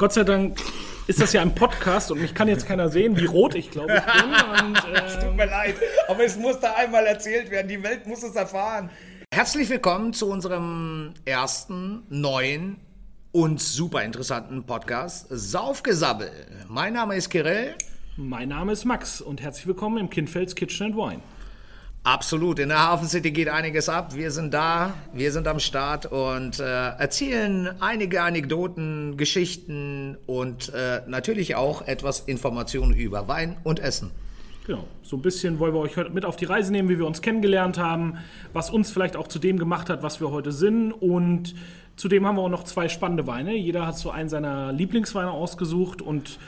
Gott sei Dank ist das ja ein Podcast und mich kann jetzt keiner sehen, wie rot ich glaube ich bin. Und, Es tut mir leid, aber es muss da einmal erzählt werden. Die Welt muss es erfahren. Herzlich willkommen zu unserem ersten neuen und super interessanten Podcast Saufgesabbel. Mein Name ist Kirill. mein Name ist Max und herzlich willkommen im Kindfelds Kitchen and Wine. Absolut, in der Hafen City geht einiges ab. Wir sind da, wir sind am Start und äh, erzählen einige Anekdoten, Geschichten und äh, natürlich auch etwas Informationen über Wein und Essen. Genau, so ein bisschen wollen wir euch heute mit auf die Reise nehmen, wie wir uns kennengelernt haben, was uns vielleicht auch zu dem gemacht hat, was wir heute sind. Und zudem haben wir auch noch zwei spannende Weine. Jeder hat so einen seiner Lieblingsweine ausgesucht und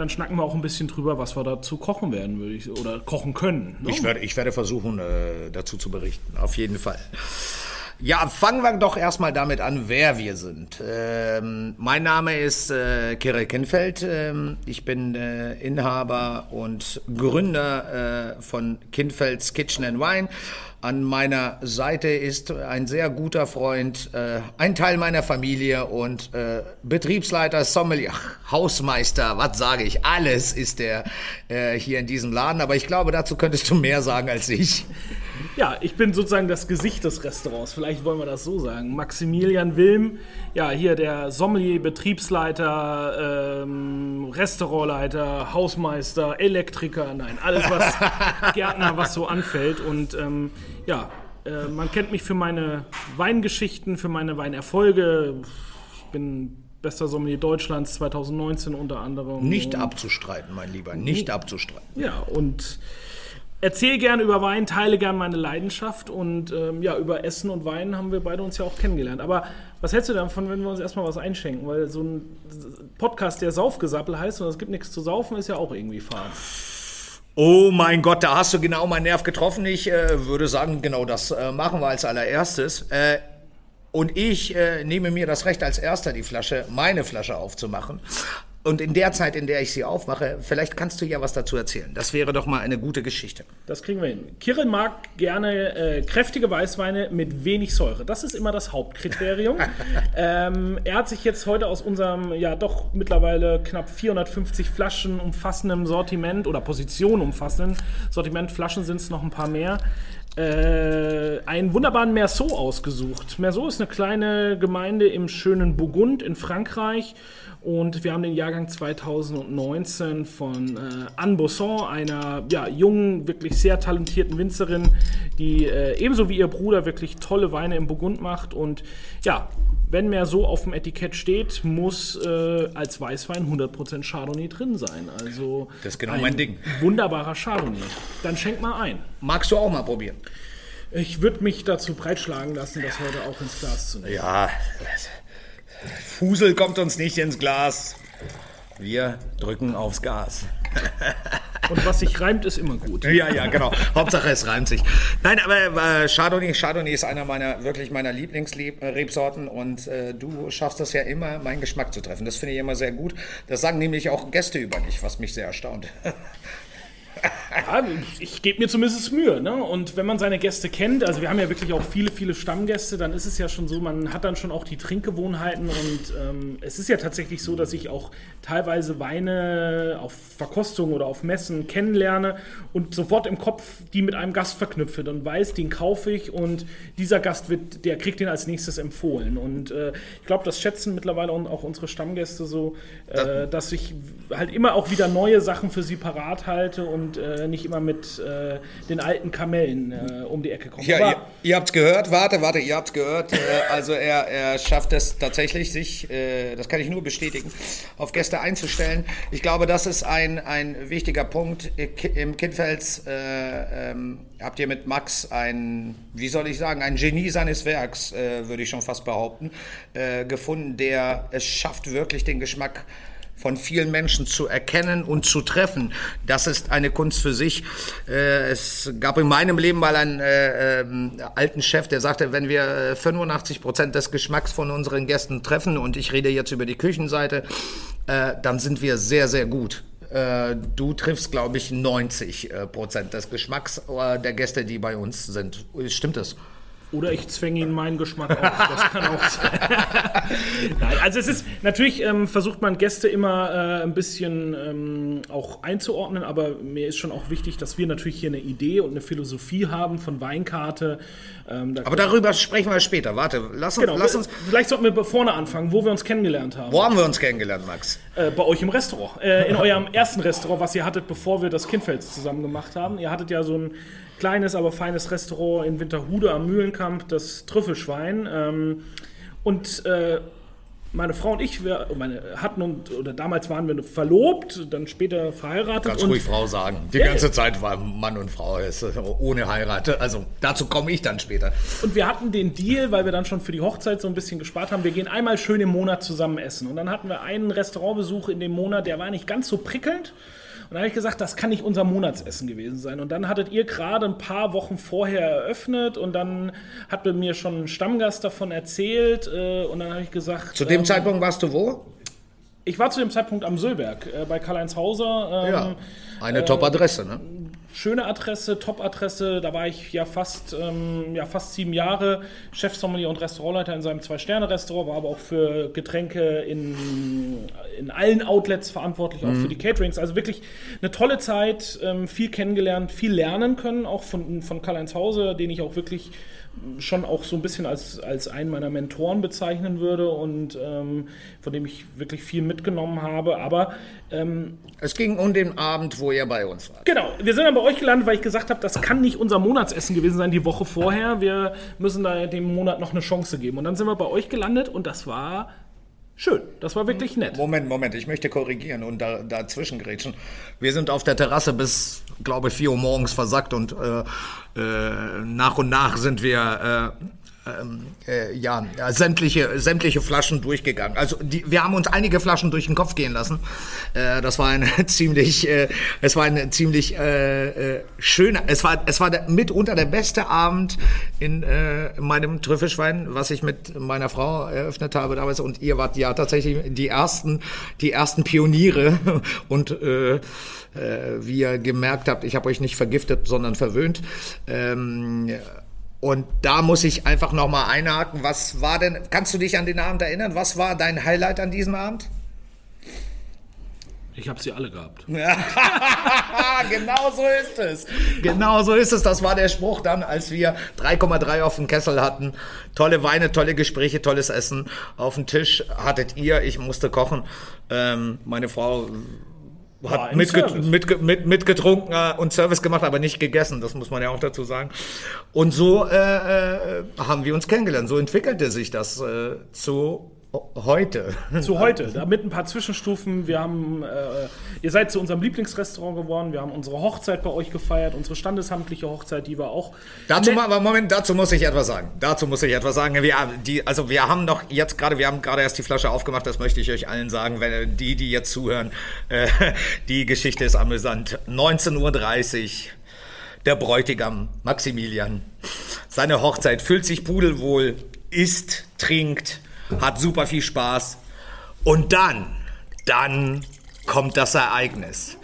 dann schnacken wir auch ein bisschen drüber, was wir dazu kochen werden, würde ich oder kochen können. Ne? Ich werde, ich werde versuchen, äh, dazu zu berichten, auf jeden Fall. Ja, fangen wir doch erstmal damit an, wer wir sind. Ähm, mein Name ist äh, Kirill Kinfeld. Ähm, ich bin äh, Inhaber und Gründer äh, von Kinfelds Kitchen and Wine. An meiner Seite ist ein sehr guter Freund, äh, ein Teil meiner Familie und äh, Betriebsleiter, Sommelier, Hausmeister, was sage ich, alles ist der äh, hier in diesem Laden. Aber ich glaube, dazu könntest du mehr sagen als ich. Ja, ich bin sozusagen das Gesicht des Restaurants. Vielleicht wollen wir das so sagen. Maximilian Wilm, ja, hier der Sommelier, Betriebsleiter, ähm, Restaurantleiter, Hausmeister, Elektriker, nein, alles was Gärtner, was so anfällt. Und ähm, ja, äh, man kennt mich für meine Weingeschichten, für meine Weinerfolge. Ich bin bester Sommelier Deutschlands 2019 unter anderem. Nicht abzustreiten, mein Lieber, nicht abzustreiten. ja, und erzähle gern über Wein, teile gern meine Leidenschaft und ähm, ja, über Essen und Wein haben wir beide uns ja auch kennengelernt. Aber was hältst du davon, wenn wir uns erstmal was einschenken? Weil so ein Podcast, der Saufgesappel heißt und es gibt nichts zu saufen, ist ja auch irgendwie fad. Oh mein Gott, da hast du genau meinen Nerv getroffen. Ich äh, würde sagen, genau das äh, machen wir als allererstes. Äh, und ich äh, nehme mir das Recht als erster die Flasche, meine Flasche aufzumachen. Und in der Zeit, in der ich sie aufmache, vielleicht kannst du ja was dazu erzählen. Das wäre doch mal eine gute Geschichte. Das kriegen wir hin. Kirill mag gerne äh, kräftige Weißweine mit wenig Säure. Das ist immer das Hauptkriterium. ähm, er hat sich jetzt heute aus unserem, ja doch mittlerweile knapp 450 Flaschen umfassendem Sortiment oder Position umfassenden Sortiment, Flaschen sind es noch ein paar mehr, äh, einen wunderbaren Merceau ausgesucht. Merceau ist eine kleine Gemeinde im schönen Burgund in Frankreich. Und wir haben den Jahrgang 2019 von äh, Anne Bosson, einer ja, jungen, wirklich sehr talentierten Winzerin, die äh, ebenso wie ihr Bruder wirklich tolle Weine im Burgund macht. Und ja, wenn mehr so auf dem Etikett steht, muss äh, als Weißwein 100% Chardonnay drin sein. Also Das ist genau ein mein Ding. Wunderbarer Chardonnay. Dann schenk mal ein. Magst du auch mal probieren? Ich würde mich dazu breitschlagen lassen, das heute auch ins Glas zu nehmen. Ja, Fusel kommt uns nicht ins Glas. Wir drücken aufs Gas. Und was sich reimt, ist immer gut. Ja, ja, genau. Hauptsache es reimt sich. Nein, aber äh, Chardonnay, Chardonnay ist einer meiner wirklich meiner Lieblingsrebsorten und äh, du schaffst das ja immer, meinen Geschmack zu treffen. Das finde ich immer sehr gut. Das sagen nämlich auch Gäste über dich, was mich sehr erstaunt. Ja, ich, gebe mir zumindest Mühe. Ne? Und wenn man seine Gäste kennt, also wir haben ja wirklich auch viele, viele Stammgäste, dann ist es ja schon so, man hat dann schon auch die Trinkgewohnheiten. Und ähm, es ist ja tatsächlich so, dass ich auch teilweise Weine auf Verkostung oder auf Messen kennenlerne und sofort im Kopf die mit einem Gast verknüpfe und weiß, den kaufe ich und dieser Gast wird, der kriegt den als nächstes empfohlen. Und äh, ich glaube, das schätzen mittlerweile auch unsere Stammgäste so, äh, dass ich halt immer auch wieder neue Sachen für sie parat halte und äh, nicht immer mit äh, den alten Kamellen äh, um die Ecke komme. Ja, ihr, ihr habt's gehört, warte, warte, ihr habt's gehört. Äh, also er, er schafft es tatsächlich, sich, äh, das kann ich nur bestätigen, auf Gäste einzustellen. Ich glaube, das ist ein, ein wichtiger Punkt. Im Kindfels äh, ähm, habt ihr mit Max ein, wie soll ich sagen, ein Genie seines Werks, äh, würde ich schon fast behaupten, äh, gefunden, der es schafft, wirklich den Geschmack von vielen Menschen zu erkennen und zu treffen. Das ist eine Kunst für sich. Äh, es gab in meinem Leben mal einen äh, ähm, alten Chef, der sagte, wenn wir äh, 85 Prozent des Geschmacks von unseren Gästen treffen, und ich rede jetzt über die Küchenseite, äh, dann sind wir sehr, sehr gut. Äh, Du triffst, glaube ich, 90 äh, Prozent des Geschmacks äh, der Gäste, die bei uns sind. Stimmt das? Oder ich zwänge ihn meinen Geschmack auf. Das kann auch sein. Nein, also es ist natürlich ähm, versucht man Gäste immer äh, ein bisschen ähm, auch einzuordnen, aber mir ist schon auch wichtig, dass wir natürlich hier eine Idee und eine Philosophie haben von Weinkarte. Ähm, da aber darüber sprechen wir später. Warte, lass uns, genau, lass uns. Vielleicht sollten wir vorne anfangen, wo wir uns kennengelernt haben. Wo haben wir uns kennengelernt, Max? Äh, bei euch im Restaurant. Äh, in eurem ersten Restaurant, was ihr hattet, bevor wir das Kindfels zusammen gemacht haben. Ihr hattet ja so ein kleines, aber feines Restaurant in Winterhude am Mühlenkamp, das Trüffelschwein. Ähm, und äh, meine Frau und ich, wir meine, hatten und oder damals waren wir verlobt, dann später verheiratet. Ganz ruhig Frau sagen. Die ja, ganze Zeit war Mann und Frau ohne Heirat. Also dazu komme ich dann später. Und wir hatten den Deal, weil wir dann schon für die Hochzeit so ein bisschen gespart haben. Wir gehen einmal schön im Monat zusammen essen. Und dann hatten wir einen Restaurantbesuch in dem Monat, der war nicht ganz so prickelnd. Und dann habe ich gesagt, das kann nicht unser Monatsessen gewesen sein. Und dann hattet ihr gerade ein paar Wochen vorher eröffnet und dann hat mir schon ein Stammgast davon erzählt. Äh, und dann habe ich gesagt. Zu dem ähm, Zeitpunkt warst du wo? Ich war zu dem Zeitpunkt am Söllberg äh, bei Karl-Heinz Hauser. Ähm, ja, eine äh, Top-Adresse, ne? Schöne Adresse, Top-Adresse. Da war ich ja fast, ähm, ja fast sieben Jahre Chefsommelier und Restaurantleiter in seinem Zwei-Sterne-Restaurant, war aber auch für Getränke in, in allen Outlets verantwortlich, auch mhm. für die Caterings. Also wirklich eine tolle Zeit, ähm, viel kennengelernt, viel lernen können, auch von, von Karl-Heinz Hause, den ich auch wirklich schon auch so ein bisschen als, als einen meiner Mentoren bezeichnen würde und ähm, von dem ich wirklich viel mitgenommen habe. Aber ähm, es ging um den Abend, wo ihr bei uns wart. Genau, wir sind dann bei euch gelandet, weil ich gesagt habe, das kann nicht unser Monatsessen gewesen sein die Woche vorher. Wir müssen da dem Monat noch eine Chance geben. Und dann sind wir bei euch gelandet und das war schön. Das war wirklich nett. Moment, Moment, ich möchte korrigieren und da, dazwischen grätschen. Wir sind auf der Terrasse bis, glaube ich, 4 Uhr morgens versackt und äh, äh, nach und nach sind wir äh, ähm, äh, ja, sämtliche, sämtliche Flaschen durchgegangen. Also die, wir haben uns einige Flaschen durch den Kopf gehen lassen. Äh, das war ein ziemlich, äh, es war ein ziemlich äh, äh, schöner, es war, es war der, mitunter der beste Abend in äh, meinem Trüffelschwein, was ich mit meiner Frau eröffnet habe damals. Und ihr wart ja tatsächlich die ersten, die ersten Pioniere und wie ihr gemerkt habt, ich habe euch nicht vergiftet, sondern verwöhnt. Ähm, und da muss ich einfach nochmal einhaken. Was war denn, kannst du dich an den Abend erinnern? Was war dein Highlight an diesem Abend? Ich habe sie alle gehabt. genau so ist es. Genau so ist es. Das war der Spruch dann, als wir 3,3 auf dem Kessel hatten. Tolle Weine, tolle Gespräche, tolles Essen. Auf dem Tisch hattet ihr, ich musste kochen. Ähm, meine Frau hat mitgetrunken mit, mit, mit äh, und Service gemacht, aber nicht gegessen, das muss man ja auch dazu sagen. Und so äh, äh, haben wir uns kennengelernt. So entwickelte sich das äh, zu Heute. Zu heute. Mit ein paar Zwischenstufen. Wir haben, äh, ihr seid zu unserem Lieblingsrestaurant geworden. Wir haben unsere Hochzeit bei euch gefeiert, unsere standesamtliche Hochzeit, die war auch. Dazu mal, Moment, dazu muss ich etwas sagen. Dazu muss ich etwas sagen. Wir, die, also wir haben noch jetzt gerade, wir haben gerade erst die Flasche aufgemacht. Das möchte ich euch allen sagen, wenn die, die jetzt zuhören, äh, die Geschichte ist amüsant. 19.30 Uhr. Der Bräutigam Maximilian. Seine Hochzeit füllt sich pudelwohl, isst, trinkt hat super viel Spaß. Und dann, dann kommt das Ereignis.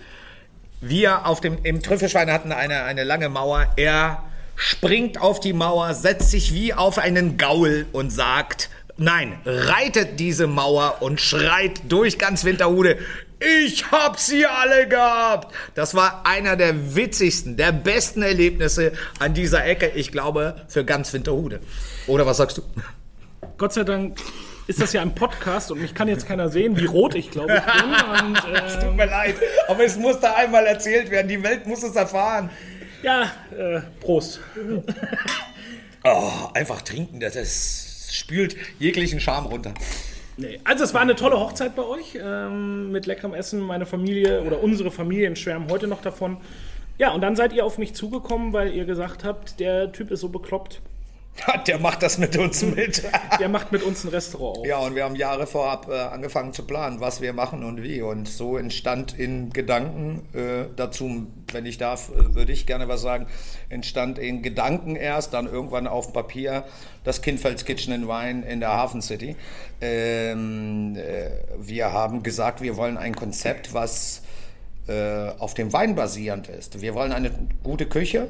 Wir auf dem, im Trüffelschwein hatten eine, eine lange Mauer. Er springt auf die Mauer, setzt sich wie auf einen Gaul und sagt, nein, reitet diese Mauer und schreit durch ganz Winterhude, ich hab sie alle gehabt. Das war einer der witzigsten, der besten Erlebnisse an dieser Ecke, ich glaube, für ganz Winterhude. Oder was sagst du? Gott sei Dank ist das ja ein Podcast und mich kann jetzt keiner sehen, wie rot ich glaube ich bin. Und, äh, es tut mir leid, aber es muss da einmal erzählt werden. Die Welt muss es erfahren. Ja, äh, Prost. Oh, einfach trinken, das ist, spült jeglichen Charme runter. Nee. Also es war eine tolle Hochzeit bei euch ähm, mit leckerem Essen. Meine Familie oder unsere Familien schwärmen heute noch davon. Ja, und dann seid ihr auf mich zugekommen, weil ihr gesagt habt, der Typ ist so bekloppt. Der macht das mit uns mit. Der macht mit uns ein Restaurant auf. Ja, und wir haben Jahre vorab äh, angefangen zu planen, was wir machen und wie. Und so entstand in Gedanken, äh, dazu, wenn ich darf, äh, würde ich gerne was sagen, entstand in Gedanken erst, dann irgendwann auf Papier das Kindfelds Kitchen and Wine in der Hafen City. Ähm, äh, wir haben gesagt, wir wollen ein Konzept, was äh, auf dem Wein basierend ist. Wir wollen eine gute Küche,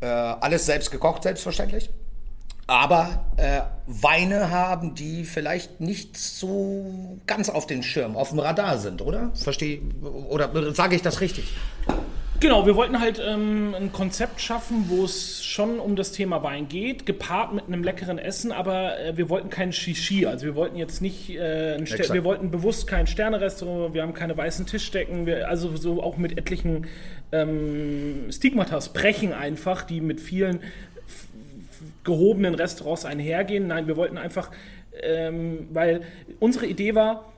äh, alles selbst gekocht, selbstverständlich aber äh, Weine haben, die vielleicht nicht so ganz auf den Schirm, auf dem Radar sind, oder? Verstehe oder sage ich das richtig? Genau, wir wollten halt ähm, ein Konzept schaffen, wo es schon um das Thema Wein geht, gepaart mit einem leckeren Essen, aber äh, wir wollten kein Shishi. Also wir wollten jetzt nicht, äh, wir wollten bewusst kein Sternerestaurant, wir haben keine weißen Tischdecken, wir, also so auch mit etlichen ähm, Stigmatas brechen einfach, die mit vielen gehobenen Restaurants einhergehen. Nein, wir wollten einfach, ähm, weil unsere Idee war,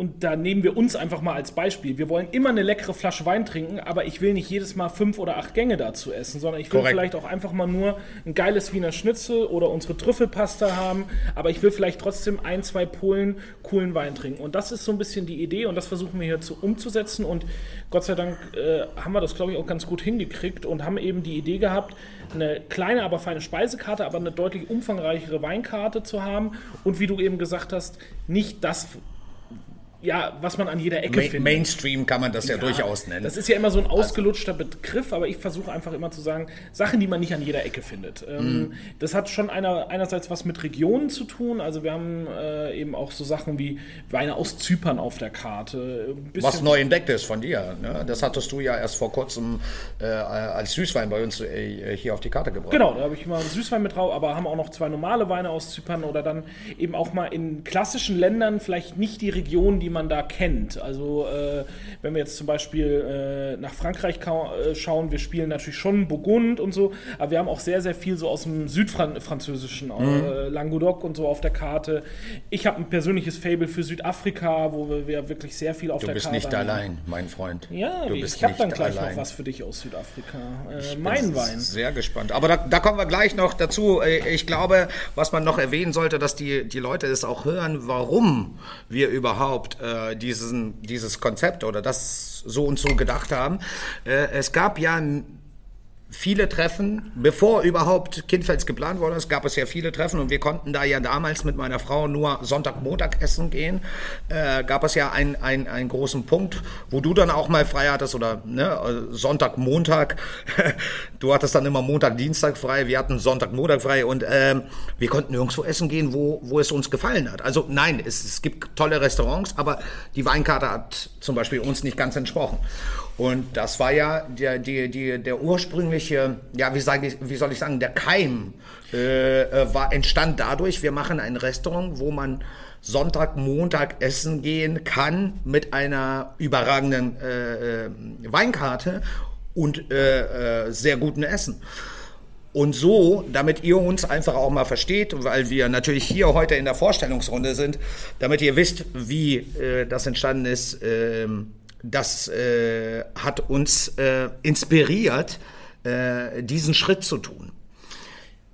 und da nehmen wir uns einfach mal als Beispiel. Wir wollen immer eine leckere Flasche Wein trinken, aber ich will nicht jedes Mal fünf oder acht Gänge dazu essen, sondern ich will Korrekt. vielleicht auch einfach mal nur ein geiles Wiener Schnitzel oder unsere Trüffelpasta haben, aber ich will vielleicht trotzdem ein, zwei Polen coolen Wein trinken. Und das ist so ein bisschen die Idee und das versuchen wir hier zu, umzusetzen und Gott sei Dank äh, haben wir das, glaube ich, auch ganz gut hingekriegt und haben eben die Idee gehabt, eine kleine, aber feine Speisekarte, aber eine deutlich umfangreichere Weinkarte zu haben und wie du eben gesagt hast, nicht das ja, was man an jeder Ecke Ma findet. Mainstream kann man das ja, ja, durchaus nennen. Das ist ja immer so ein ausgelutschter Begriff, aber ich versuche einfach immer zu sagen, Sachen, die man nicht an jeder Ecke findet. Mhm. Das hat schon einer, einerseits was mit Regionen zu tun. Also wir haben äh, eben auch so Sachen wie Weine aus Zypern auf der Karte. Was neu entdeckt ist von dir. Ne? Das hattest du ja erst vor kurzem äh, als Süßwein bei uns äh, hier auf die Karte gebracht. Genau, da habe ich mal Süßwein mit drauf, aber haben auch noch zwei normale Weine aus Zypern oder dann eben auch mal in klassischen Ländern vielleicht nicht die Region, die man da kennt. Also äh, wenn wir jetzt zum Beispiel äh, nach Frankreich äh, schauen, wir spielen natürlich schon Burgund und so, aber wir haben auch sehr, sehr viel so aus dem Südfranzösischen, äh, mhm. Languedoc und so auf der Karte. Ich habe ein persönliches Fable für Südafrika, wo wir, wir wirklich sehr viel auf du der Karte haben. Du bist nicht allein, mein Freund. Ja, du ich habe dann gleich allein. noch was für dich aus Südafrika. Äh, mein Wein. Sehr gespannt. Aber da, da kommen wir gleich noch dazu. Äh, ich glaube, was man noch erwähnen sollte, dass die, die Leute es auch hören, warum wir überhaupt äh, diesen, dieses Konzept oder das so und so gedacht haben. Äh, es gab ja viele Treffen, bevor überhaupt Kindfels geplant wurde, es gab es ja viele Treffen und wir konnten da ja damals mit meiner Frau nur Sonntag, Montag essen gehen, äh, gab es ja einen, einen, einen großen Punkt, wo du dann auch mal frei hattest oder ne, Sonntag, Montag, du hattest dann immer Montag, Dienstag frei, wir hatten Sonntag, Montag frei und äh, wir konnten nirgendwo essen gehen, wo, wo es uns gefallen hat. Also nein, es, es gibt tolle Restaurants, aber die Weinkarte hat zum Beispiel uns nicht ganz entsprochen. Und das war ja der, die, die, der ursprüngliche, ja, wie, sage ich, wie soll ich sagen, der Keim äh, äh, war, entstand dadurch, wir machen ein Restaurant, wo man Sonntag, Montag essen gehen kann mit einer überragenden äh, äh Weinkarte und äh, äh, sehr guten Essen. Und so, damit ihr uns einfach auch mal versteht, weil wir natürlich hier heute in der Vorstellungsrunde sind, damit ihr wisst, wie das entstanden ist, äh, das äh, hat uns äh, inspiriert, äh, diesen Schritt zu tun.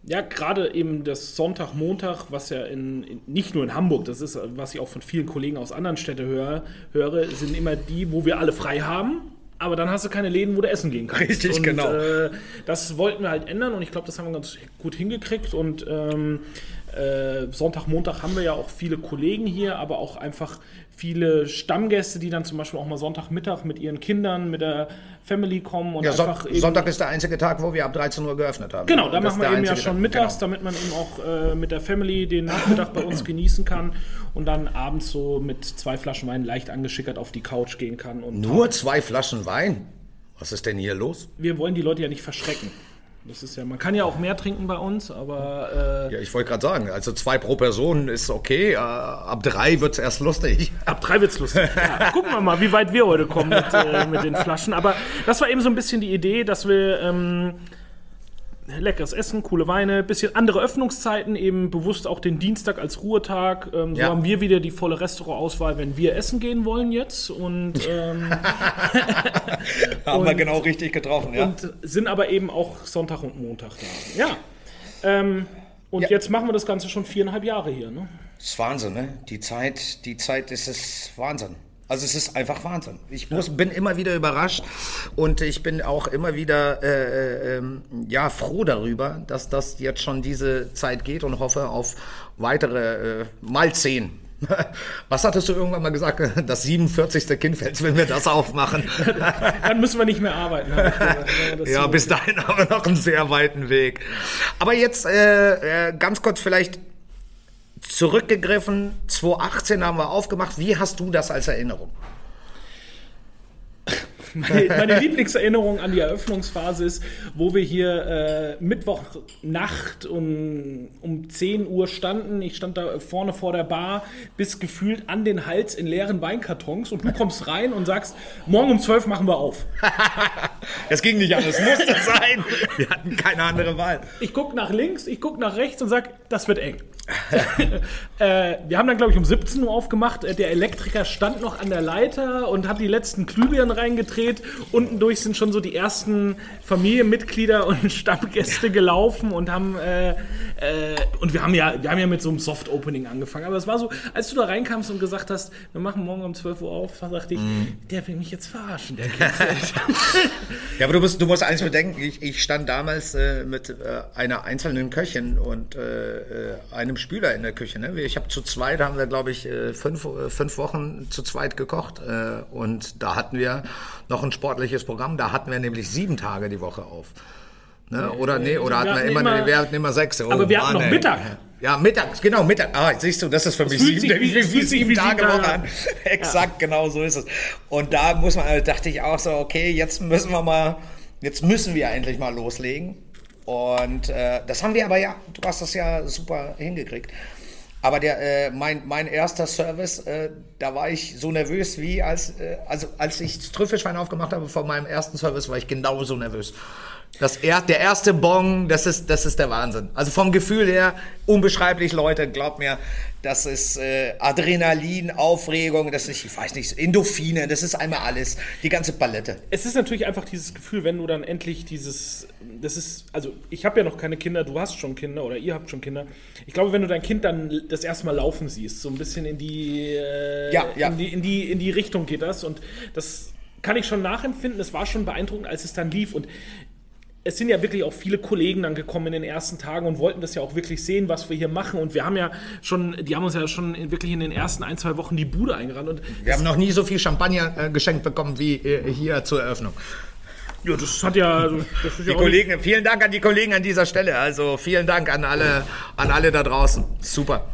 Ja, gerade eben das Sonntag, Montag, was ja in, in, nicht nur in Hamburg, das ist, was ich auch von vielen Kollegen aus anderen Städten höre, höre, sind immer die, wo wir alle frei haben. Aber dann hast du keine Läden, wo du essen gehen kannst. Richtig, und, genau. Äh, das wollten wir halt ändern und ich glaube, das haben wir ganz gut hingekriegt. Und ähm, äh, Sonntag, Montag haben wir ja auch viele Kollegen hier, aber auch einfach viele Stammgäste, die dann zum Beispiel auch mal Sonntagmittag mit ihren Kindern, mit der Family kommen und ja, einfach Son Sonntag ist der einzige Tag, wo wir ab 13 Uhr geöffnet haben. Genau, da machen wir eben ja schon mittags, genau. damit man eben auch äh, mit der Family den Nachmittag bei uns genießen kann und dann abends so mit zwei Flaschen Wein leicht angeschickert auf die Couch gehen kann. Nur zwei Flaschen Wein? Was ist denn hier los? Wir wollen die Leute ja nicht verschrecken. Das ist ja, man kann ja auch mehr trinken bei uns, aber. Äh, ja, ich wollte gerade sagen, also zwei pro Person ist okay. Äh, ab drei wird es erst lustig. Ab drei wird es lustig. ja, gucken wir mal, wie weit wir heute kommen mit, äh, mit, den Flaschen. Aber das war eben so ein bisschen die Idee, dass wir. Ähm, leckeres Essen, coole Weine, bisschen andere Öffnungszeiten, eben bewusst auch den Dienstag als Ruhetag. Ähm, so ja. haben wir wieder die volle Restaurantauswahl, wenn wir essen gehen wollen jetzt. Und ähm, haben und, wir genau richtig getroffen, ja. Und sind aber eben auch Sonntag und Montag da. Ja. Ähm, und ja. jetzt machen wir das Ganze schon viereinhalb Jahre hier, ne? Das ist Wahnsinn, ne? Die Zeit, die Zeit ist es Wahnsinn. Also es ist einfach Wahnsinn. Ich muss, bin immer wieder überrascht und ich bin auch immer wieder äh, äh, ähm, ja froh darüber, dass das jetzt schon diese Zeit geht und hoffe auf weitere äh, mal zehn Was hattest du irgendwann mal gesagt? Das 47. Kindfels, wenn wir das aufmachen. Dann müssen wir nicht mehr arbeiten. ja, bis dahin haben wir noch einen sehr weiten Weg. Aber jetzt äh, äh ganz kurz vielleicht zurückgegriffen. 2018 haben wir aufgemacht. Wie hast du das als Erinnerung? Meine, meine Lieblingserinnerung an die Eröffnungsphase ist, wo wir hier äh, Mittwochnacht um, um 10 Uhr standen. Ich stand da vorne vor der Bar, bis gefühlt an den Hals in leeren Weinkartons und du kommst rein und sagst, morgen um 12 machen wir auf. Es ging nicht anders, musste sein. Wir hatten keine andere Wahl. Ich gucke nach links, ich gucke nach rechts und sag, das wird eng. äh, wir haben dann, glaube ich, um 17 Uhr aufgemacht. Äh, der Elektriker stand noch an der Leiter und hat die letzten Glühbirnen reingedreht. Unten durch sind schon so die ersten Familienmitglieder und Stammgäste gelaufen und haben äh, äh, und wir haben ja, wir haben ja mit so einem Soft-Opening angefangen. Aber es war so, als du da reinkamst und gesagt hast, wir machen morgen um 12 Uhr auf, dachte ich, mm. der will mich jetzt verarschen. ja, aber du musst, du musst eins bedenken, ich, ich stand damals äh, mit äh, einer einzelnen Köchin und einem einem Spüler in der Küche. Ne? Ich habe zu zweit, haben wir, glaube ich, äh, fünf, äh, fünf Wochen zu zweit gekocht. Äh, und da hatten wir noch ein sportliches Programm. Da hatten wir nämlich sieben Tage die Woche auf. Ne? Oder nee, oder hatten wir, immer, immer, wir hatten immer sechs. Oh, aber wir hatten Mann, noch Mittag. Ja, Mittag, genau, Mittag. Ah, siehst du, das ist für mich sieben, sich, wie, wie, sieben Tage Woche an. Exakt, ja. genau so ist es. Und da muss man, dachte ich auch so, okay, jetzt müssen wir mal, jetzt müssen wir endlich mal loslegen. Und äh, das haben wir aber ja, du hast das ja super hingekriegt. Aber der, äh, mein, mein erster Service, äh, da war ich so nervös wie als, äh, also als ich das Trüffelschwein aufgemacht habe vor meinem ersten Service, war ich genauso nervös. Das er, der erste Bon, das ist, das ist der Wahnsinn. Also vom Gefühl her, unbeschreiblich, Leute, glaubt mir, das ist äh, Adrenalin, Aufregung, das ist, ich weiß nicht, Endorphine, das ist einmal alles, die ganze Palette. Es ist natürlich einfach dieses Gefühl, wenn du dann endlich dieses, das ist, also ich habe ja noch keine Kinder, du hast schon Kinder oder ihr habt schon Kinder. Ich glaube, wenn du dein Kind dann das erste Mal laufen siehst, so ein bisschen in die, äh, ja, ja. In, die, in, die, in die Richtung geht das und das kann ich schon nachempfinden. Es war schon beeindruckend, als es dann lief. Und es sind ja wirklich auch viele Kollegen dann gekommen in den ersten Tagen und wollten das ja auch wirklich sehen, was wir hier machen. Und wir haben ja schon, die haben uns ja schon wirklich in den ersten ein, zwei Wochen die Bude eingerannt. Und wir haben noch nie so viel Champagner äh, geschenkt bekommen wie äh, hier zur Eröffnung. Ja, das hat ja. Das die ja Kollegen, vielen Dank an die Kollegen an dieser Stelle. Also vielen Dank an alle, an alle da draußen. Super.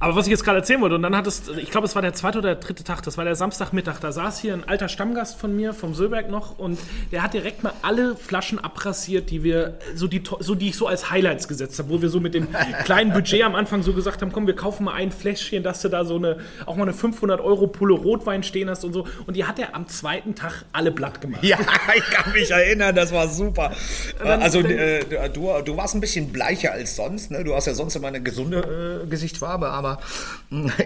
Aber was ich jetzt gerade erzählen wollte, und dann hat es, ich glaube, es war der zweite oder der dritte Tag, das war der Samstagmittag, da saß hier ein alter Stammgast von mir, vom Söberg noch, und der hat direkt mal alle Flaschen abrasiert, die wir, so die, so die ich so als Highlights gesetzt habe, wo wir so mit dem kleinen Budget am Anfang so gesagt haben, komm, wir kaufen mal ein Fläschchen, dass du da so eine, auch mal eine 500 Euro Pulle Rotwein stehen hast und so. Und die hat er am zweiten Tag alle blatt gemacht. Ja, ich kann mich erinnern, das war super. Dann, also, äh, du, du warst ein bisschen bleicher als sonst, ne? Du hast ja sonst immer eine gesunde äh, Gesichtsfarbe, aber aber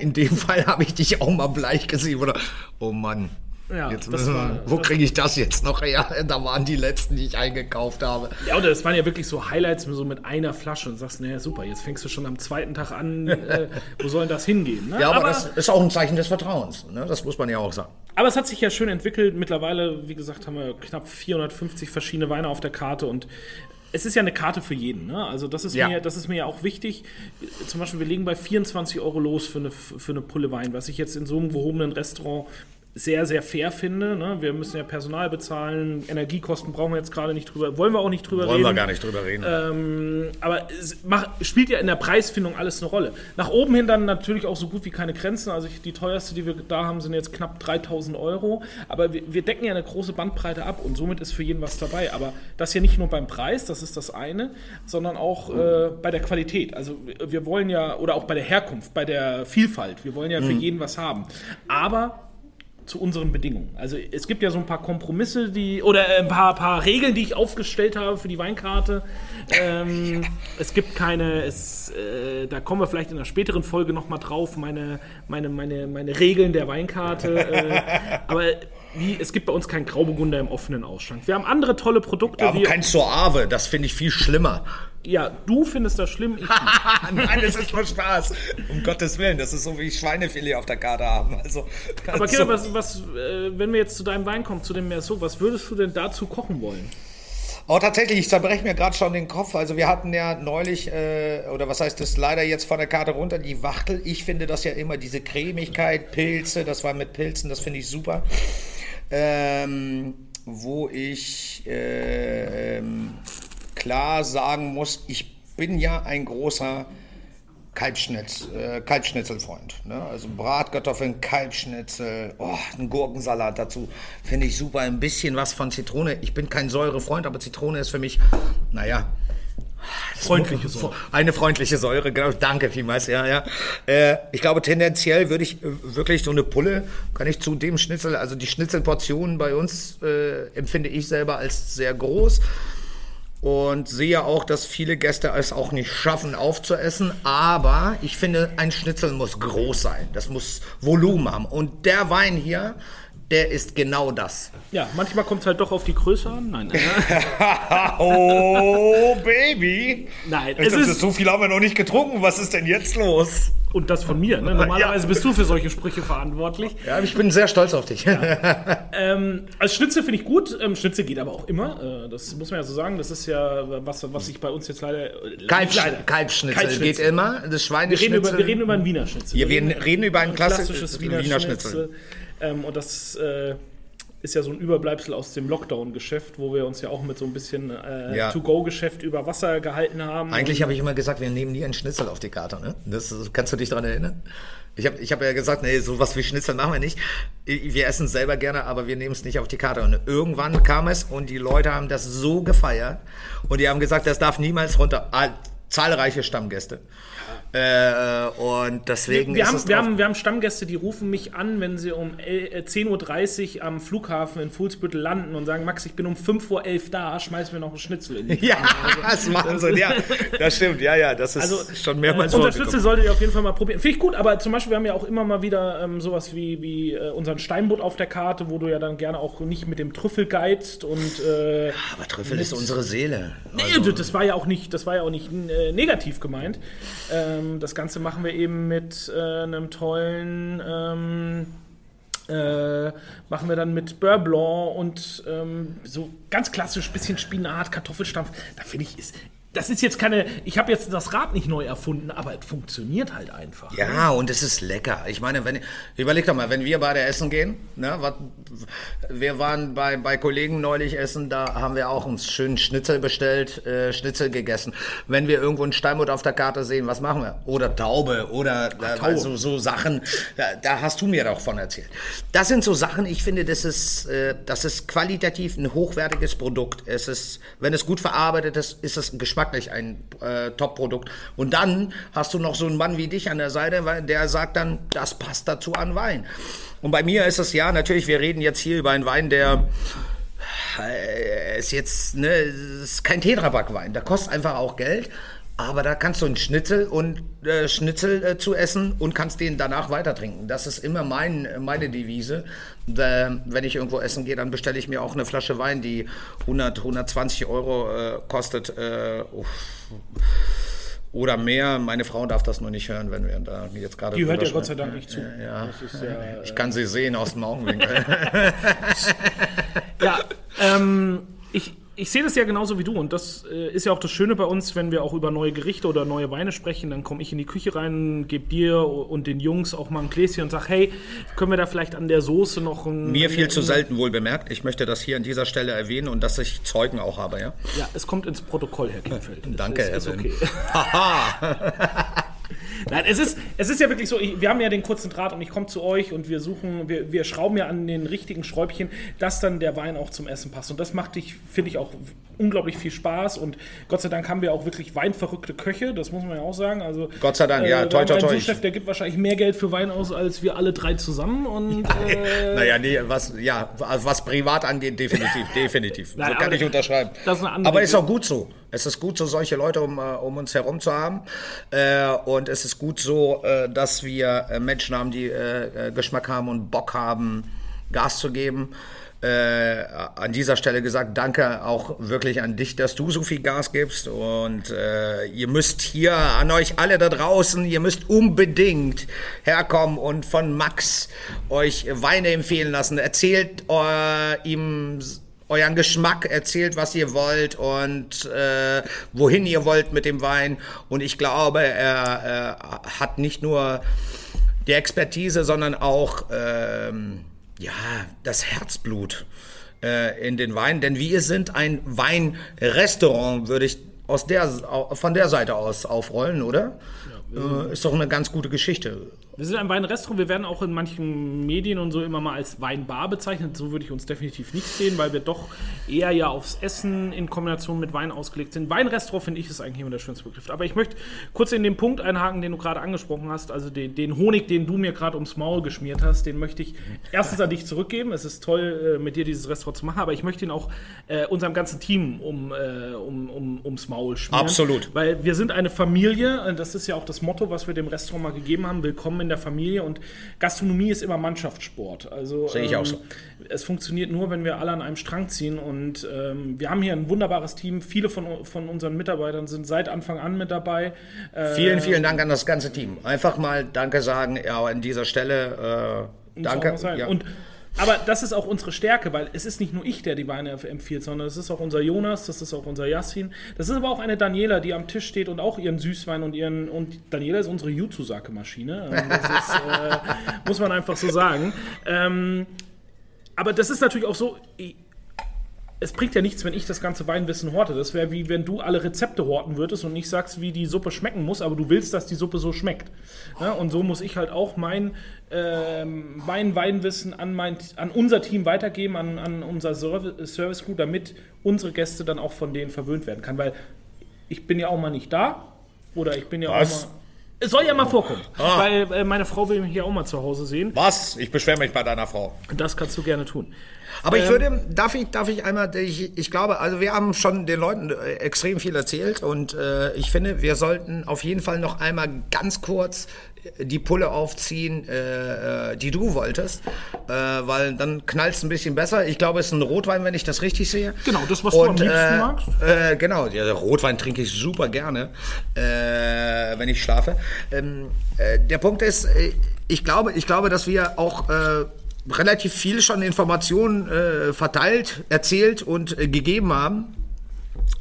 in dem Fall habe ich dich auch mal bleich gesehen. Oder, oh Mann. Ja, jetzt müssen wir, wo kriege ich das jetzt noch her? Da waren die letzten, die ich eingekauft habe. Ja, oder das waren ja wirklich so Highlights so mit einer Flasche und sagst, naja, super, jetzt fängst du schon am zweiten Tag an, äh, wo soll das hingehen? Ne? Ja, aber, aber, das ist auch ein Zeichen des Vertrauens, ne? das muss man ja auch sagen. Aber es hat sich ja schön entwickelt. Mittlerweile, wie gesagt, haben wir knapp 450 verschiedene Weine auf der Karte und es ist ja eine Karte für jeden. Ne? Also das ist, ja. mir, das ist mir ja auch wichtig. Zum Beispiel, wir legen bei 24 Euro los für eine, für eine Pulle Wein, was ich jetzt in so einem gehobenen Restaurant sehr, sehr fair finde. Ne? Wir müssen ja Personal bezahlen, Energiekosten brauchen wir jetzt gerade nicht drüber, wollen wir auch nicht drüber wollen reden. Wollen wir gar nicht drüber reden. Ähm, aber es macht, spielt ja in der Preisfindung alles eine Rolle. Nach oben hin dann natürlich auch so gut wie keine Grenzen. Also ich, die teuerste, die wir da haben, sind jetzt knapp 3000 Euro. Aber wir, wir, decken ja eine große Bandbreite ab und somit ist für jeden was dabei. Aber das ja nicht nur beim Preis, das ist das eine, sondern auch äh, bei der Qualität. Also wir wollen ja, oder auch bei der Herkunft, bei der Vielfalt. Wir wollen ja für mhm. jeden was haben. Aber zu unseren Bedingungen. Also es gibt ja so ein paar Kompromisse, die oder ein paar, paar Regeln, die ich aufgestellt habe für die Weinkarte. Ähm, es gibt keine, es, äh, da kommen wir vielleicht in einer späteren Folge nochmal drauf, meine, meine, meine, meine Regeln der Weinkarte. Äh, aber wie, es gibt bei uns keinen Grauburgunder im offenen Ausschank. Wir haben andere tolle Produkte. Ja, aber kein Soave, das finde ich viel schlimmer. Ja, du findest das schlimm, ich Nein, das ist nur Spaß. Um Gottes Willen, das ist so wie Schweinefilet auf der Karte haben. Also, Aber Kira, was, was äh, wenn wir jetzt zu deinem Wein kommen, zu dem Merceau, was würdest du denn dazu kochen wollen? Oh, tatsächlich, ich zerbreche mir gerade schon den Kopf. Also wir hatten ja neulich, äh, oder was heißt das, leider jetzt von der Karte runter, die Wachtel. Ich finde das ja immer, diese Cremigkeit, Pilze, das war mit Pilzen, das finde ich super. Ähm, wo ich äh, ähm, klar sagen muss, ich bin ja ein großer Kalbschnitz, äh, Kalbschnitzelfreund. Ne? Also Bratkartoffeln, Kalbschnitzel, oh, ein Gurkensalat dazu. Finde ich super. Ein bisschen was von Zitrone. Ich bin kein Säurefreund, aber Zitrone ist für mich, naja, Freundliche Säure. Eine freundliche Säure, genau. Danke vielmals, ja, ja. Äh, ich glaube, tendenziell würde ich äh, wirklich so eine Pulle, kann ich zu dem Schnitzel, also die Schnitzelportionen bei uns äh, empfinde ich selber als sehr groß und sehe auch, dass viele Gäste es auch nicht schaffen aufzuessen. Aber ich finde, ein Schnitzel muss groß sein. Das muss Volumen haben. Und der Wein hier, der ist genau das. Ja, manchmal kommt es halt doch auf die Größe an. Nein. oh, Baby. Nein, es ist so viel haben wir noch nicht getrunken. Was ist denn jetzt los? Und das von mir. Ne? Normalerweise ja. bist du für solche Sprüche verantwortlich. Ja, ich bin sehr stolz auf dich. Ja. ähm, als Schnitzel finde ich gut. Ähm, Schnitzel geht aber auch immer. Äh, das muss man ja so sagen. Das ist ja was, was sich bei uns jetzt leider. Kalbsch leider Kalbschnitzel, Kalbschnitzel geht immer. Das Schweineschnitzel. Wir reden über, wir reden über einen Wiener Schnitzel. Ja, wir reden über ein klassisches, Wiener, Wiener Schnitzel. Schnitzel. Ähm, und das. Äh, ist ja so ein Überbleibsel aus dem Lockdown-Geschäft, wo wir uns ja auch mit so ein bisschen äh, ja. To-Go-Geschäft über Wasser gehalten haben. Eigentlich habe ich immer gesagt, wir nehmen nie einen Schnitzel auf die Karte. Ne? Das, kannst du dich daran erinnern? Ich habe ich hab ja gesagt, nee, sowas wie Schnitzel machen wir nicht. Wir essen es selber gerne, aber wir nehmen es nicht auf die Karte. Und irgendwann kam es und die Leute haben das so gefeiert und die haben gesagt, das darf niemals runter. Ah, zahlreiche Stammgäste. Äh, und deswegen wir, wir haben, wir, haben, wir haben Stammgäste, die rufen mich an, wenn sie um 10.30 Uhr am Flughafen in Fuhlsbüttel landen und sagen, Max, ich bin um 5.11 Uhr da, schmeiß mir noch einen Schnitzel in die Ja, also, das machen sie, ja, das stimmt, ja, ja, das ist also, schon mehrmals äh, Unser Schnitzel solltet ihr auf jeden Fall mal probieren. Finde ich gut, aber zum Beispiel, wir haben ja auch immer mal wieder ähm, sowas wie, wie äh, unseren Steinbutt auf der Karte, wo du ja dann gerne auch nicht mit dem Trüffel geizt und... Äh, ja, aber Trüffel ist unsere Seele. Also. Nee, das war ja auch nicht, das war ja auch nicht äh, negativ gemeint. Ähm, ähm, das Ganze machen wir eben mit äh, einem tollen, ähm, äh, machen wir dann mit Beurre Blanc und ähm, so ganz klassisch bisschen Spinat, Kartoffelstampf. Da finde ich, ist, das ist jetzt keine, ich habe jetzt das Rad nicht neu erfunden, aber es funktioniert halt einfach. Ja, ne? und es ist lecker. Ich meine, wenn, überleg doch mal, wenn wir beide essen gehen, ne, wat, wir waren bei, bei Kollegen neulich essen, da haben wir auch uns schönen Schnitzel bestellt, äh, Schnitzel gegessen. Wenn wir irgendwo einen Steinbutt auf der Karte sehen, was machen wir? Oder Taube oder Ach, Taube. Also, so Sachen, da, da, hast du mir doch von erzählt. Das sind so Sachen, ich finde, das ist, äh, das ist qualitativ ein hochwertiges Produkt. Es ist, wenn es gut verarbeitet ist, ist es ein Geschmack geschmacklich ein äh, Top-Produkt. Und dann hast du noch so einen Mann wie dich an der Seite, der sagt dann, das passt dazu an Wein. Und bei mir ist es ja, natürlich, wir reden jetzt hier über einen Wein, der äh, ist jetzt, ne, ist kein Tetrapack-Wein. Der kostet einfach auch Geld. Aber da kannst du einen Schnitzel und äh, Schnitzel äh, zu essen und kannst den danach weiter trinken. Das ist immer mein, meine Devise. Äh, wenn ich irgendwo essen gehe, dann bestelle ich mir auch eine Flasche Wein, die 100, 120 Euro äh, kostet. Äh, oder mehr. Meine Frau darf das nur nicht hören, wenn wir da jetzt gerade. Die hört ja Gott sei Dank nicht zu. Ja, ja ich kann sie sehen aus dem Augenwinkel. ja, ähm, ich, ich sehe das ja genauso wie du und das äh, ist ja auch das Schöne bei uns, wenn wir auch über neue Gerichte oder neue Weine sprechen, dann komme ich in die Küche rein, gebe dir und den Jungs auch mal ein Gläschen und sage, hey, können wir da vielleicht an der Soße noch ein... Mir viel zu selten wohl bemerkt. Ich möchte das hier an dieser Stelle erwähnen und dass ich Zeugen auch habe, ja? Ja, es kommt ins Protokoll, Herr Kienfeld. Danke, Herr ist okay. Nein, es ist, es ist ja wirklich so, ich, wir haben ja den kurzen Draht und ich komme zu euch und wir suchen, wir, wir schrauben ja an den richtigen Schräubchen, dass dann der Wein auch zum Essen passt. Und das macht dich, finde ich, auch unglaublich viel Spaß. Und Gott sei Dank haben wir auch wirklich weinverrückte Köche, das muss man ja auch sagen. Also, Gott sei Dank, äh, ja, toi, toi, toi. Chef, der gibt wahrscheinlich mehr Geld für Wein aus, als wir alle drei zusammen. Und, ja, äh, naja, nee, was, ja, was privat angeht, definitiv, definitiv. Nein, so kann ich unterschreiben. aber ist auch gut so. Es ist gut so, solche Leute um, äh, um uns herum zu haben. Äh, und es ist gut so, äh, dass wir äh, Menschen haben, die äh, äh, Geschmack haben und Bock haben, Gas zu geben. Äh, an dieser Stelle gesagt, danke auch wirklich an dich, dass du so viel Gas gibst. Und äh, ihr müsst hier an euch alle da draußen, ihr müsst unbedingt herkommen und von Max euch Weine empfehlen lassen. Erzählt äh, ihm euren Geschmack, erzählt, was ihr wollt und äh, wohin ihr wollt mit dem Wein. Und ich glaube, er, er hat nicht nur die Expertise, sondern auch ähm, ja, das Herzblut äh, in den Wein. Denn wir sind ein Weinrestaurant, würde ich aus der, von der Seite aus aufrollen, oder? Ja, äh, ist doch eine ganz gute Geschichte. Wir sind ein Weinrestaurant. Wir werden auch in manchen Medien und so immer mal als Weinbar bezeichnet. So würde ich uns definitiv nicht sehen, weil wir doch eher ja aufs Essen in Kombination mit Wein ausgelegt sind. Weinrestaurant finde ich ist eigentlich immer der schönste Begriff. Aber ich möchte kurz in den Punkt einhaken, den du gerade angesprochen hast. Also den, den Honig, den du mir gerade ums Maul geschmiert hast, den möchte ich erstens an dich zurückgeben. Es ist toll, äh, mit dir dieses Restaurant zu machen, aber ich möchte ihn auch äh, unserem ganzen Team um, äh, um, um, ums Maul schmieren. Absolut. Weil wir sind eine Familie. Das ist ja auch das Motto, was wir dem Restaurant mal gegeben haben. Willkommen in der Familie und Gastronomie ist immer Mannschaftssport. Also Sehe ich ähm, auch so. es funktioniert nur, wenn wir alle an einem Strang ziehen und ähm, wir haben hier ein wunderbares Team. Viele von, von unseren Mitarbeitern sind seit Anfang an mit dabei. Äh, vielen, vielen Dank an das ganze Team. Einfach mal Danke sagen, ja, an dieser Stelle. Äh, danke. Ja. Und aber das ist auch unsere Stärke, weil es ist nicht nur ich, der die Weine empfiehlt, sondern es ist auch unser Jonas, das ist auch unser Yassin. Das ist aber auch eine Daniela, die am Tisch steht und auch ihren Süßwein und ihren. Und Daniela ist unsere Jutsu-Sake-Maschine. Ähm, das ist, äh, muss man einfach so sagen. Ähm, aber das ist natürlich auch so es bringt ja nichts, wenn ich das ganze Weinwissen horte. Das wäre wie wenn du alle Rezepte horten würdest und nicht sagst, wie die Suppe schmecken muss, aber du willst, dass die Suppe so schmeckt. Ja, und so muss ich halt auch mein, äh, mein Weinwissen an, mein, an unser Team weitergeben, an, an unser Service Crew, damit unsere Gäste dann auch von denen verwöhnt werden kann. Weil ich bin ja auch mal nicht da oder ich bin ja Was? auch mal. Es soll ja mal vorkommen, ah. weil äh, meine Frau will mich ja auch mal zu Hause sehen. Was? Ich beschwere mich bei deiner Frau. Das kannst du gerne tun. Aber ähm, ich würde, darf ich, darf ich einmal, ich, ich glaube, also wir haben schon den Leuten äh, extrem viel erzählt und äh, ich finde, wir sollten auf jeden Fall noch einmal ganz kurz die Pulle aufziehen, äh, äh die du wolltest, äh, weil dann knallt es ein bisschen besser. Ich glaube, es ist ein Rotwein, wenn ich das richtig sehe. Genau, das, was und, du am liebsten äh, magst. Äh, genau, ja, Rotwein trinke ich super gerne, äh, wenn ich schlafe. Ähm, der Punkt ist, ich glaube, ich glaube, dass wir auch relativ viel schon Informationen äh, verteilt, erzählt und äh, gegeben haben.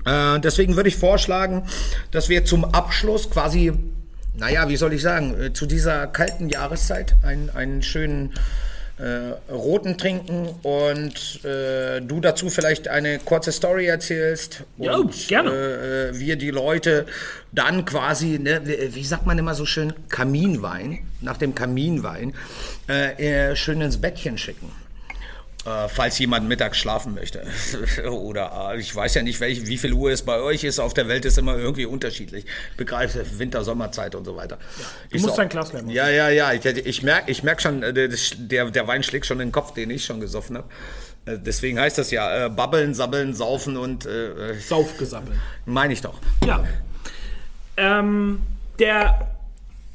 Äh, deswegen würde ich vorschlagen, dass wir zum Abschluss quasi, naja, wie soll ich sagen, äh, zu dieser kalten Jahreszeit einen, einen schönen äh, roten trinken und äh, du dazu vielleicht eine kurze Story erzählst. Ja, und, gerne. Wir die Leute dann quasi, ne, wie sagt man immer so schön, Kaminwein, nach dem Kaminwein, äh, schön ins Bettchen schicken. Äh, falls jemand mittags schlafen möchte. Oder äh, ich weiß ja nicht, welch, wie viel Uhr es bei euch ist. Auf der Welt ist immer irgendwie unterschiedlich. Ich begreife Winter, Sommerzeit und so weiter. Ja, du ich musst so, dein Glas lernen. Ja, ja, ja. Ich, ich merke ich merk schon, äh, der, der Wein schlägt schon den Kopf, den ich schon gesoffen habe. Äh, deswegen heißt das ja äh, babbeln, sabbeln, saufen und äh, Saufgesabbeln. Meine ich doch. Ja. Ähm, der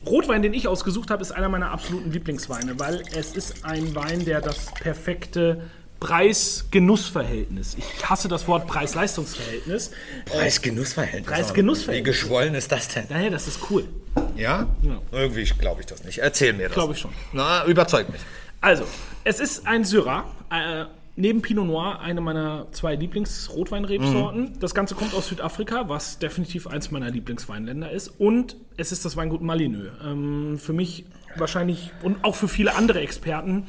Rotwein, den ich ausgesucht habe, ist einer meiner absoluten Lieblingsweine, weil es ist ein Wein, der das perfekte Preis-Genuss-Verhältnis. Ich hasse das Wort Preis-Leistungs-Verhältnis. Preis-Genuss-Verhältnis. Preis-Genuss-Verhältnis. Wie geschwollen ist das denn? Naja, das ist cool. Ja? ja. Irgendwie glaube ich das nicht. Erzähl mir das. Glaube ich schon. Na, überzeug mich. Also, es ist ein Syrah. Äh, neben Pinot Noir eine meiner zwei Lieblings-Rotweinrebsorten. Mhm. Das Ganze kommt aus Südafrika, was definitiv eins meiner Lieblingsweinländer ist. Und es ist das Weingut Malineux. Ähm, für mich wahrscheinlich und auch für viele andere Experten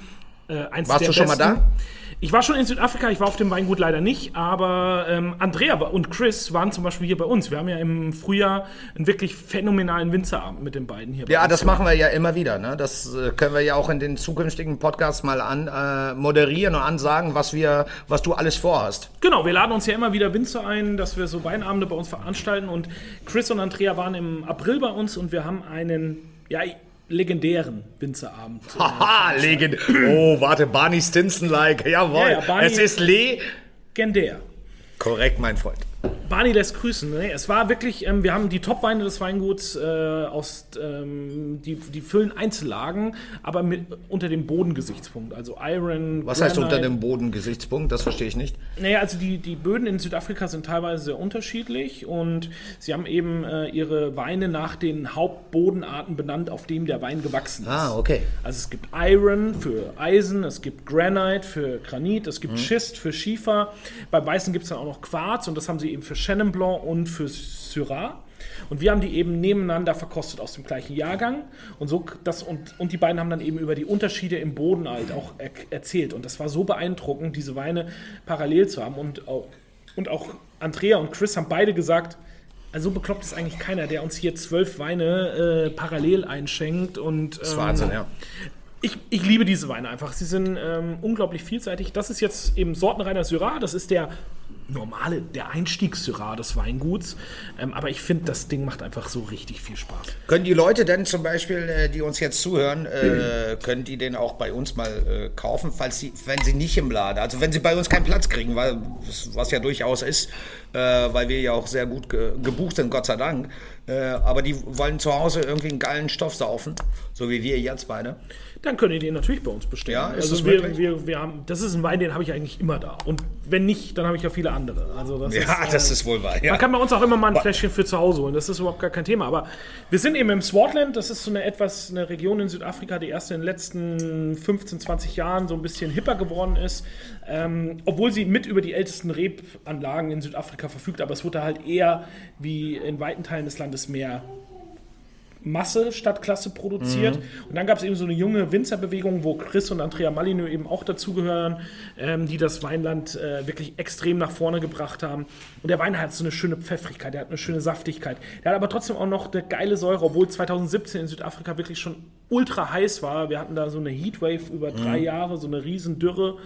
äh, eins Warst der du schon besten. mal da? Ich war schon in Südafrika, ich war auf dem Weingut leider nicht, aber ähm, Andrea und Chris waren zum Beispiel hier bei uns. Wir haben ja im Frühjahr einen wirklich phänomenalen Winzerabend mit den beiden hier. Ja, das machen wir ja immer wieder. Ne? Das äh, können wir ja auch in den zukünftigen Podcasts mal an äh, moderieren und ansagen, was wir, was du alles vorhast. Genau, wir laden uns ja immer wieder Winzer ein, dass wir so Weinabende bei uns veranstalten und Chris und Andrea waren im April bei uns und wir haben einen ja, legendären Winzerabend. Äh, Haha, legend. Oh, warte, Barney Stinson-like. Jawohl. Ja, ja, Barney es ist legendär. Korrekt, mein Freund. Barney lässt grüßen. Ne? Es war wirklich, ähm, wir haben die Top-Weine des Weinguts äh, aus, ähm, die, die füllen Einzellagen, aber mit, unter dem Bodengesichtspunkt. Also Iron. Was heißt unter dem Bodengesichtspunkt? Das verstehe ich nicht. Naja, also die, die Böden in Südafrika sind teilweise sehr unterschiedlich und sie haben eben äh, ihre Weine nach den Hauptbodenarten benannt, auf dem der Wein gewachsen ist. Ah, okay. Also es gibt Iron für Eisen, es gibt Granite für Granit, es gibt mhm. Schist für Schiefer. Beim Weißen gibt es dann auch noch Quarz und das haben sie eben für Chenin Blanc und für Syrah. Und wir haben die eben nebeneinander verkostet aus dem gleichen Jahrgang. Und, so das, und, und die beiden haben dann eben über die Unterschiede im Boden halt auch er, erzählt. Und das war so beeindruckend, diese Weine parallel zu haben. Und auch, und auch Andrea und Chris haben beide gesagt, also so bekloppt ist eigentlich keiner, der uns hier zwölf Weine äh, parallel einschenkt. Und, ähm, das ist Wahnsinn, ja. Ich, ich, liebe diese Weine einfach. Sie sind ähm, unglaublich vielseitig. Das ist jetzt eben sortenreiner Syrah. Das ist der normale, der Einstiegssyrah des Weinguts. Ähm, aber ich finde, das Ding macht einfach so richtig viel Spaß. Können die Leute denn zum Beispiel, äh, die uns jetzt zuhören, äh, mhm. können die den auch bei uns mal äh, kaufen, falls sie, wenn sie nicht im Laden, also wenn sie bei uns keinen Platz kriegen, weil, was ja durchaus ist, äh, weil wir ja auch sehr gut ge gebucht sind, Gott sei Dank. Äh, aber die wollen zu Hause irgendwie einen geilen Stoff saufen, so wie wir jetzt beide dann könnt ihr den natürlich bei uns bestellen. Ja, ist also wir, wir, wir haben, das ist ein Wein, den habe ich eigentlich immer da. Und wenn nicht, dann habe ich ja viele andere. Also das ja, ist, das äh, ist wohl wahr. Ja. Man kann bei uns auch immer mal ein Fläschchen für zu Hause holen. Das ist überhaupt gar kein Thema. Aber wir sind eben im Swartland. Das ist so eine etwas eine Region in Südafrika, die erst in den letzten 15, 20 Jahren so ein bisschen hipper geworden ist. Ähm, obwohl sie mit über die ältesten Rebanlagen in Südafrika verfügt. Aber es wurde halt eher wie in weiten Teilen des Landes mehr Masse statt Klasse produziert. Mhm. Und dann gab es eben so eine junge Winzerbewegung, wo Chris und Andrea Malino eben auch dazugehören, ähm, die das Weinland äh, wirklich extrem nach vorne gebracht haben. Und der Wein hat so eine schöne Pfeffrigkeit, der hat eine schöne Saftigkeit. Der hat aber trotzdem auch noch eine geile Säure, obwohl 2017 in Südafrika wirklich schon ultra heiß war. Wir hatten da so eine Heatwave über drei mhm. Jahre, so eine riesen Dürre.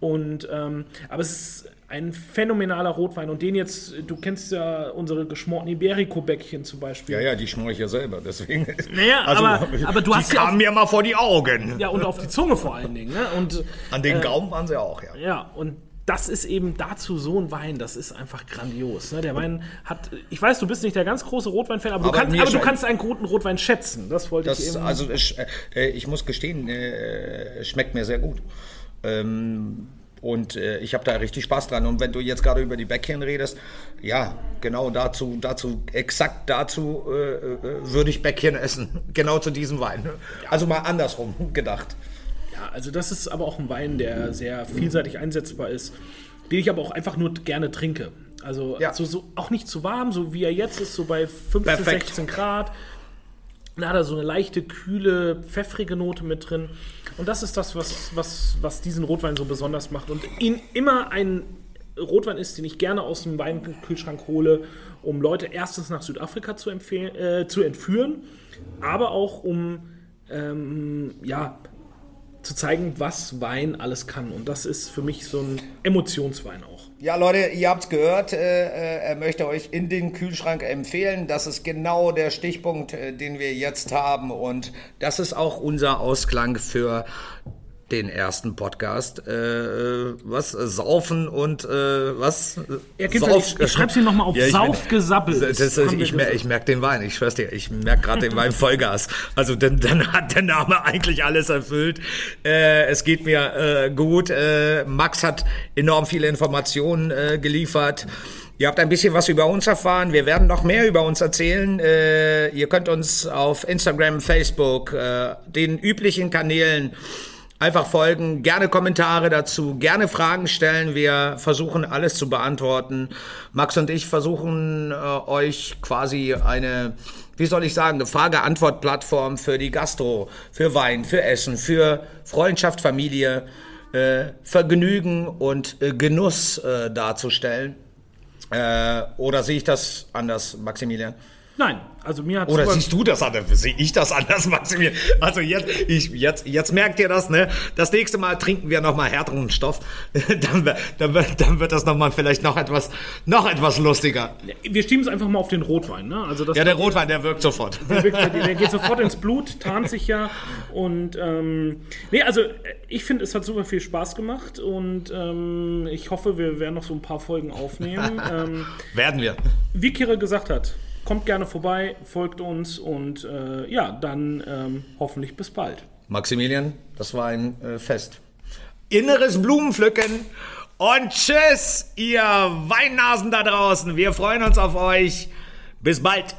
Und ähm, aber es ist ein phänomenaler Rotwein. Und den jetzt, du kennst ja unsere geschmorten Iberico-Bäckchen zum Beispiel. Ja, ja, die schmore ich ja selber, deswegen. Naja, also, aber, aber du hast. Die kamen mir mal vor die Augen. Ja, und auf die Zunge vor allen Dingen. Ne? Und, An den äh, Gaumen waren sie auch, ja. Ja, und das ist eben dazu so ein Wein, das ist einfach grandios. Ne? Der Wein hat, ich weiß, du bist nicht der ganz große Rotwein-Fan, aber, aber, du, kannst, aber du kannst einen guten Rotwein schätzen. Das wollte das, ich eben. Also, ich, äh, ich muss gestehen, äh, schmeckt mir sehr gut. Ähm, und äh, ich habe da richtig Spaß dran. Und wenn du jetzt gerade über die Bäckchen redest, ja, genau dazu, dazu, exakt dazu äh, äh, würde ich Bäckchen essen. genau zu diesem Wein. Also mal andersrum gedacht. Ja, also das ist aber auch ein Wein, der sehr vielseitig einsetzbar ist, den ich aber auch einfach nur gerne trinke. Also, ja. also so, auch nicht zu warm, so wie er jetzt ist, so bei 15, Perfekt. 16 Grad. Da hat er so eine leichte, kühle, pfeffrige Note mit drin. Und das ist das, was, was, was diesen Rotwein so besonders macht. Und ihn immer ein Rotwein ist, den ich gerne aus dem Weinkühlschrank hole, um Leute erstens nach Südafrika zu, äh, zu entführen, aber auch um ähm, ja, zu zeigen, was Wein alles kann. Und das ist für mich so ein Emotionswein auch. Ja, Leute, ihr habt es gehört. Äh, äh, er möchte euch in den Kühlschrank empfehlen. Das ist genau der Stichpunkt, äh, den wir jetzt haben. Und das ist auch unser Ausklang für den ersten Podcast. Äh, äh was? Saufen und äh, was? Ja, Sauf, ich, ich schreib's hier nochmal auf. Ja, Saufgesabbel. Ich, mer ich merke den Wein, ich schwör's dir, ich merke gerade den Wein Vollgas. Also dann, dann hat der Name eigentlich alles erfüllt. Äh, es geht mir äh, gut. Äh, Max hat enorm viele Informationen äh, geliefert. Ihr habt ein bisschen was über uns erfahren. Wir werden noch mehr über uns erzählen. Äh, ihr könnt uns auf Instagram, Facebook, äh, den üblichen Kanälen Einfach folgen, gerne Kommentare dazu, gerne Fragen stellen. Wir versuchen alles zu beantworten. Max und ich versuchen äh, euch quasi eine, wie soll ich sagen, eine Frage-Antwort-Plattform für die Gastro, für Wein, für Essen, für Freundschaft, Familie, äh, Vergnügen und äh, Genuss äh, darzustellen. Äh, oder sehe ich das anders, Maximilian? Nein, also mir hat Oder siehst du das anders? Sehe ich das anders, Maximilian? Also jetzt, ich, jetzt, jetzt merkt ihr das, ne? Das nächste Mal trinken wir nochmal härteren Stoff. dann, wird- dann, dann wird das nochmal vielleicht noch etwas, noch etwas lustiger. Wir schieben es einfach mal auf den Rotwein. Ne? Also das Ja, der Rotwein, der wirkt sofort. der, wirkt- der geht sofort ins Blut, tarnt sich ja. Und ähm, nee, also äh, ich finde, es hat super viel Spaß gemacht und ähm, ich hoffe, wir werden noch so ein paar Folgen aufnehmen. ähm, Werden wir. wie Kira gesagt hat, kommt gerne vorbei, folgt uns und äh, ja, dann ähm, hoffentlich bis bald. Maximilian, das war ein äh, Fest. Inneres Blumenpflücken und tschüss, ihr Weinnasen da draußen. Wir freuen uns auf euch. Bis bald.